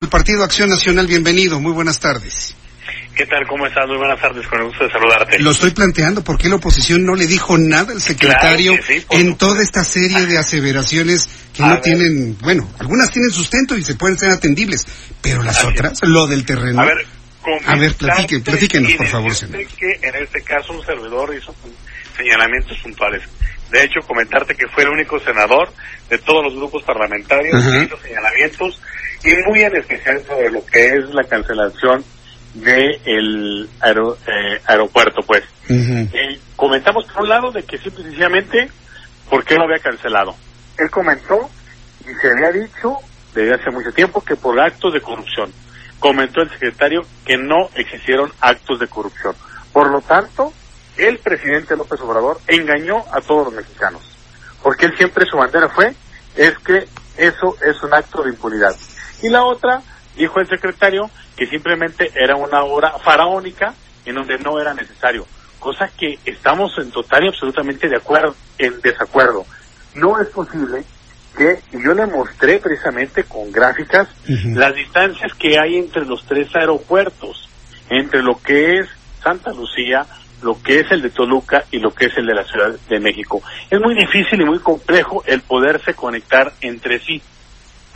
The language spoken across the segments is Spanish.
El Partido Acción Nacional, bienvenido, muy buenas tardes. ¿Qué tal? ¿Cómo estás? Muy buenas tardes, con el gusto de saludarte. Lo estoy planteando, ¿por qué la oposición no le dijo nada al secretario Claro sí, en supuesto. toda esta serie de aseveraciones que A no ver. tienen, bueno, algunas tienen sustento y se pueden ser atendibles, pero las otras, lo del terreno. A ver, A ver, platique- platíquenos, por favor, señor. que en este caso un servidor hizo señalamientos puntuales. De hecho, comentarte que fue el único senador de todos los grupos parlamentarios Ajá. que hizo señalamientos y muy en especial sobre lo que es la cancelación del el aeropuerto, pues. Eh, comentamos por un lado de que simple y sencillamente, ¿por qué lo había cancelado? Él comentó y se había dicho desde hace mucho tiempo que por actos de corrupción. Comentó el secretario que no existieron actos de corrupción. Por lo tanto, el presidente López Obrador engañó a todos los mexicanos. Porque él siempre su bandera fue, es que eso es un acto de impunidad. Y la otra, dijo el secretario, que simplemente era una obra faraónica en donde no era necesario. Cosa que estamos en total y absolutamente de acuerdo, en desacuerdo. No es posible que, yo le mostré precisamente con gráficas, las distancias que hay entre los tres aeropuertos, entre lo que es Santa Lucía, lo que es el de Toluca y lo que es el de la Ciudad de México. Es muy difícil y muy complejo el poderse conectar entre sí.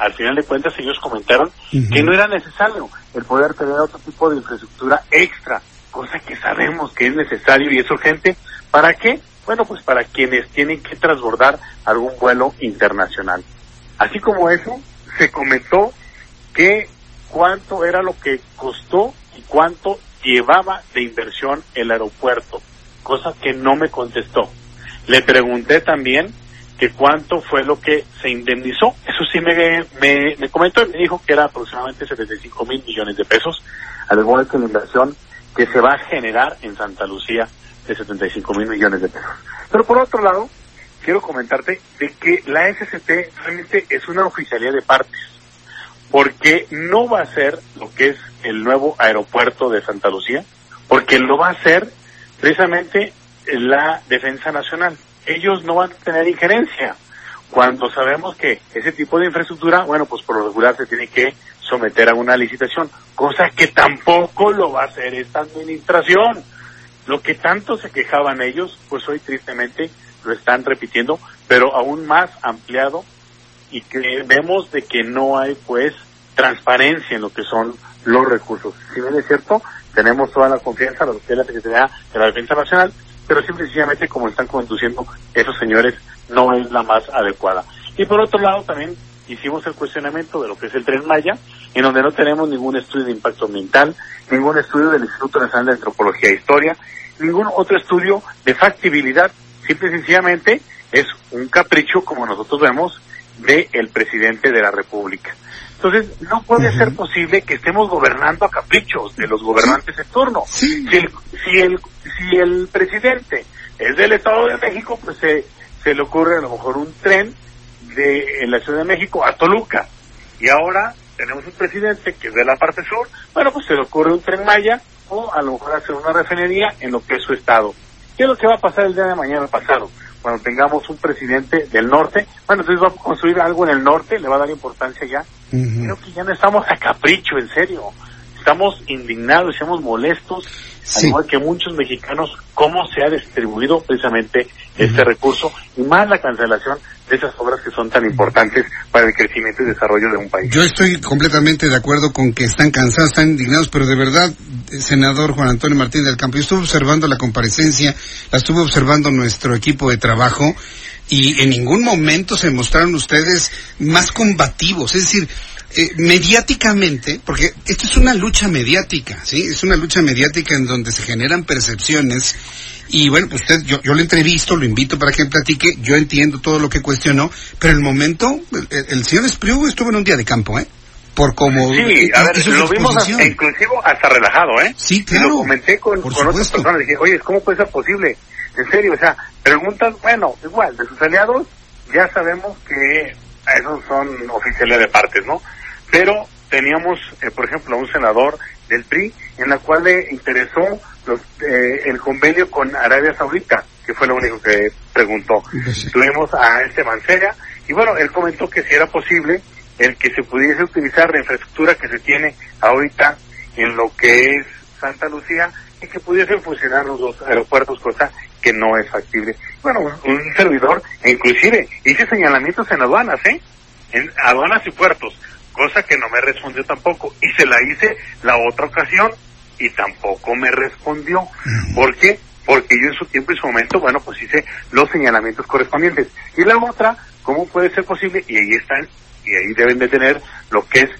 Al final de cuentas ellos comentaron que no era necesario el poder tener otro tipo de infraestructura extra, cosa que sabemos que es necesario y es urgente. ¿Para qué? Bueno, pues para quienes tienen que transbordar algún vuelo internacional. Así como eso, se comentó que cuánto era lo que costó y cuánto llevaba de inversión el aeropuerto, cosa que no me contestó. Le pregunté también que cuánto fue lo que se indemnizó. Eso sí me, me, me comentó y me dijo que era aproximadamente 75 mil millones de pesos, al igual que la inversión que se va a generar en Santa Lucía de 75 mil millones de pesos. Pero por otro lado, quiero comentarte de que la SCT realmente es una oficialía de partes porque no va a ser lo que es el nuevo aeropuerto de Santa Lucía, porque lo va a hacer precisamente la Defensa Nacional. Ellos no van a tener injerencia. Cuando sabemos que ese tipo de infraestructura, bueno, pues por lo regular se tiene que someter a una licitación, cosa que tampoco lo va a hacer esta administración. Lo que tanto se quejaban ellos, pues hoy tristemente lo están repitiendo, pero aún más ampliado y que vemos de que no hay pues transparencia en lo que son los recursos. Si bien es cierto, tenemos toda la confianza es la Secretaría de la Defensa Nacional, pero simple y sencillamente como están conduciendo esos señores no es la más adecuada. Y por otro lado también hicimos el cuestionamiento de lo que es el Tren Maya, en donde no tenemos ningún estudio de impacto ambiental, ningún estudio del Instituto Nacional de Antropología e Historia, ningún otro estudio de factibilidad, simple y sencillamente es un capricho, como nosotros vemos, del presidente de la República. Entonces, no puede ser posible que estemos gobernando a caprichos de los gobernantes en turno. Sí. Si, el, si, el, si el presidente es del Estado de México, pues se, se le ocurre a lo mejor un tren de en la Ciudad de México a Toluca. Y ahora tenemos un presidente que es de la parte sur, bueno, pues se le ocurre un tren Maya o a lo mejor hacer una refinería en lo que es su estado. ¿Qué es lo que va a pasar el día de mañana pasado? Cuando tengamos un presidente del norte, bueno, entonces va a construir algo en el norte, le va a dar importancia ya. Creo que ya no estamos a capricho, en serio. Estamos indignados, estamos molestos, Sí. al igual que muchos mexicanos, cómo se ha distribuido precisamente este recurso y más la cancelación de esas obras que son tan importantes para el crecimiento y desarrollo de un país. Yo estoy completamente de acuerdo con que están cansados, están indignados, pero de verdad, senador Juan Antonio Martín del Campo, yo estuve observando la comparecencia, la estuve observando nuestro equipo de trabajo y en ningún momento se mostraron ustedes más combativos, es decir, eh, mediáticamente, porque esto es una lucha mediática, ¿sí? Es una lucha mediática en donde se generan percepciones Y bueno, pues usted, yo, yo lo entrevisto, lo invito para que platique, yo entiendo todo lo que cuestionó, pero en el momento, el, el señor Espriu estuvo en un día de campo, ¿eh? Por como... Sí, a ver, lo vimos hasta, inclusive hasta relajado, ¿eh? Sí, claro. Y lo comenté con, con otras personas, dije, oye, ¿cómo puede ser posible? En serio, o sea, preguntas, bueno, igual, de sus aliados, ya sabemos que esos son oficiales de partes, ¿no? Pero teníamos, eh, por ejemplo, a un senador del PRI en la cual le interesó los, eh, el convenio con Arabia Saudita, que fue lo único que preguntó. Tuvimos a este Mancera y bueno, él comentó que si era posible el que se pudiese utilizar la infraestructura que se tiene ahorita en lo que es Santa Lucía y que pudiesen funcionar los dos aeropuertos, cosa que no es factible. Bueno, un, servidor, inclusive hice señalamientos en aduanas, ¿eh? En aduanas y puertos, cosa que no me respondió tampoco. Y se la hice la otra ocasión y tampoco me respondió. ¿Por qué? Porque yo en su tiempo y su momento, bueno, pues hice los señalamientos correspondientes. Y la otra, ¿cómo puede ser posible? Y ahí están, y ahí deben de tener lo que es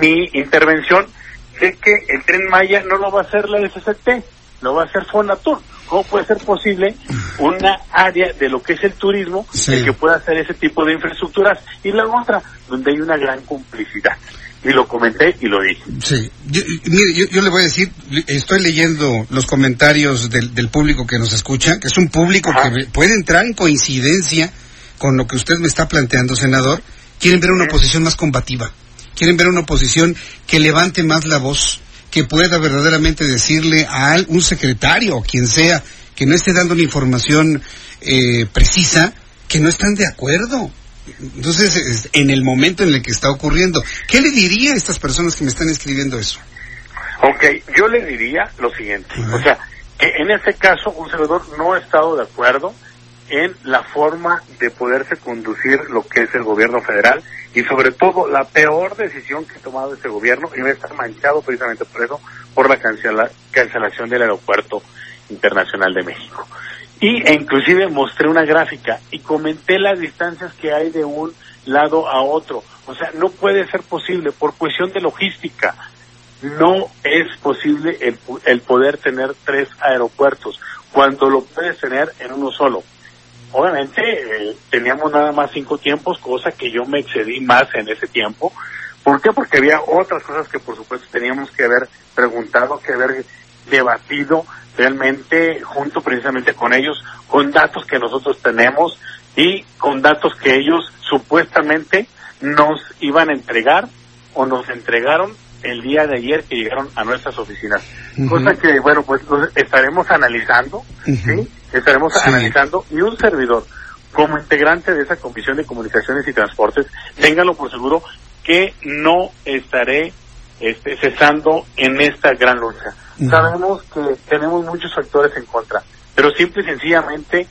mi intervención, de que el tren Maya no lo va a hacer la SCT, lo va a hacer Fonatur. ¿Cómo puede ser posible una área de lo que es el turismo que pueda hacer ese tipo de infraestructuras y la otra donde hay una gran complicidad? Y lo comenté y lo dije. Sí, yo, mire, yo, le voy a decir, estoy leyendo los comentarios del, del público que nos escucha, que es un público que puede entrar en coincidencia con lo que usted me está planteando, senador. Quieren ver una oposición más combativa, quieren ver una oposición que levante más la voz, que pueda verdaderamente decirle a un secretario o quien sea que no esté dando una información eh, precisa que no están de acuerdo. Entonces, en el momento en el que está ocurriendo, ¿qué le diría a estas personas que me están escribiendo eso? Ok, yo le diría lo siguiente, o sea, que en este caso un senador no ha estado de acuerdo en la forma de poderse conducir lo que es el gobierno federal y sobre todo la peor decisión que ha tomado este gobierno y va a estar manchado precisamente por eso, por la cancela, cancelación del aeropuerto internacional de México. Y inclusive mostré una gráfica y comenté las distancias que hay de un lado a otro. O sea, no puede ser posible por cuestión de logística. No es posible el, el poder tener tres aeropuertos cuando lo puedes tener en uno solo obviamente eh, teníamos nada más cinco tiempos, cosa que yo me excedí más en ese tiempo. ¿Por qué? Porque había otras cosas que por supuesto teníamos que haber preguntado, que haber debatido realmente junto precisamente con ellos, con datos que nosotros tenemos y con datos que ellos supuestamente nos iban a entregar o nos entregaron el día de ayer que llegaron a nuestras oficinas. Cosa que, bueno, pues estaremos analizando, ¿sí? Estaremos analizando y un servidor como integrante de esa Comisión de Comunicaciones y Transportes, téngalo por seguro que no estaré este, cesando en esta gran lucha. Sabemos que tenemos muchos factores en contra, pero simple y sencillamente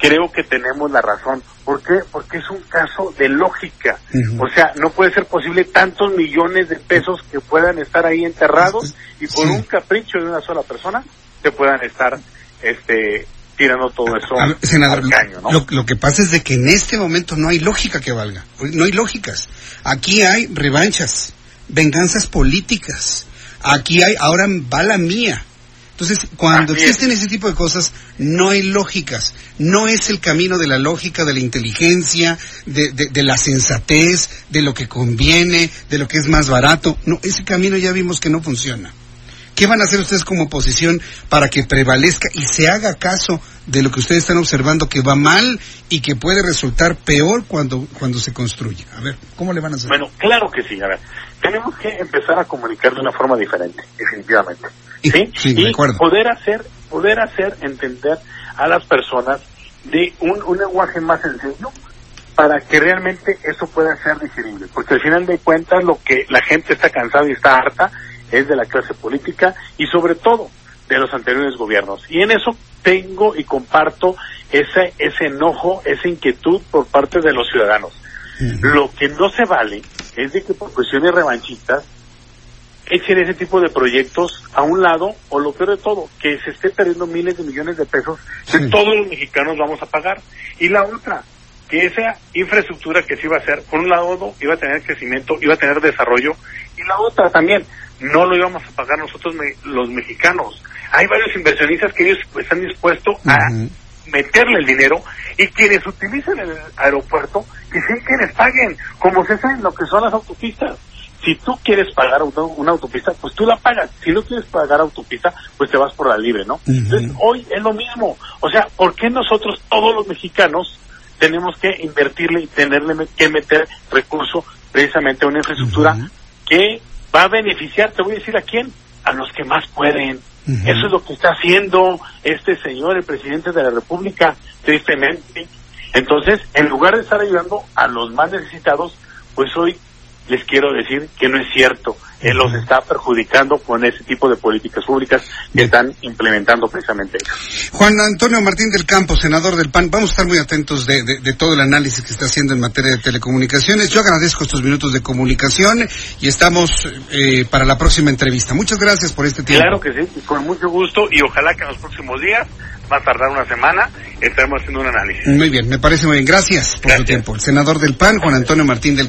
creo que tenemos la razón. ¿Por qué? Porque es un caso de lógica. O sea, no puede ser posible tantos millones de pesos que puedan estar ahí enterrados y por un capricho de una sola persona se puedan estar este tirando todo eso senador, caño, ¿no? lo, que pasa es de que en este momento no hay lógica que valga. No hay lógicas. Aquí hay revanchas, venganzas políticas. Aquí hay, ahora va la mía. Entonces, cuando existen ese tipo de cosas, no hay lógicas. No es el camino de la lógica, de la inteligencia, de, de, la sensatez, de lo que conviene, de lo que es más barato. No, ese camino ya vimos que no funciona. ¿Qué van a hacer ustedes como oposición para que prevalezca y se haga caso de lo que ustedes están observando que va mal y que puede resultar peor cuando, cuando se construye? A ver, ¿cómo le van a hacer? Bueno, claro que sí. A ver, tenemos que empezar a comunicar de una forma diferente, definitivamente. ¿Sí? y poder hacer, poder hacer entender a las personas de un, un lenguaje más sencillo para que realmente eso pueda ser digerible. Porque al final de cuentas lo que la gente está cansada y está harta es de la clase política y sobre todo de los anteriores gobiernos. Y en eso tengo y comparto ese, ese enojo, esa inquietud por parte de los ciudadanos. Lo que no se vale es de que por cuestiones revanchistas echen ese tipo de proyectos a un lado o lo peor de todo, que se esté perdiendo miles de millones de pesos que todos los mexicanos vamos a pagar. Y la otra, que esa infraestructura que se iba a hacer, por un lado iba a tener crecimiento, iba a tener desarrollo, y la otra también, no lo íbamos a pagar nosotros los mexicanos. hay varios inversionistas que ellos están dispuestos a meterle el dinero y quienes utilicen el aeropuerto, que sean quienes paguen, como se sabe lo que son las autopistas. Si tú quieres pagar una autopista, pues tú la pagas. Si no quieres pagar autopista, pues te vas por la libre, ¿no? Entonces, hoy es lo mismo. O sea, ¿por qué nosotros, todos los mexicanos, tenemos que invertirle y tenerle que meter recursos precisamente a una infraestructura que va a beneficiar, te voy a decir a quién, a los que más pueden. Eso es lo que está haciendo este señor, el presidente de la República, tristemente. Entonces, en lugar de estar ayudando a los más necesitados, pues hoy les quiero decir que no es cierto. Él los está perjudicando con ese tipo de políticas públicas que están implementando precisamente. Juan Antonio Martín del Campo, senador del PAN, vamos a estar muy atentos de, todo el análisis que está haciendo en materia de telecomunicaciones. Yo agradezco estos minutos de comunicación y estamos eh, para la próxima entrevista. Muchas gracias por este tiempo. Claro que sí, con mucho gusto y ojalá que en los próximos días, va a tardar una semana, estaremos haciendo un análisis. Muy bien, me parece muy bien. Gracias por su tiempo. El senador del PAN, Juan Antonio Martín del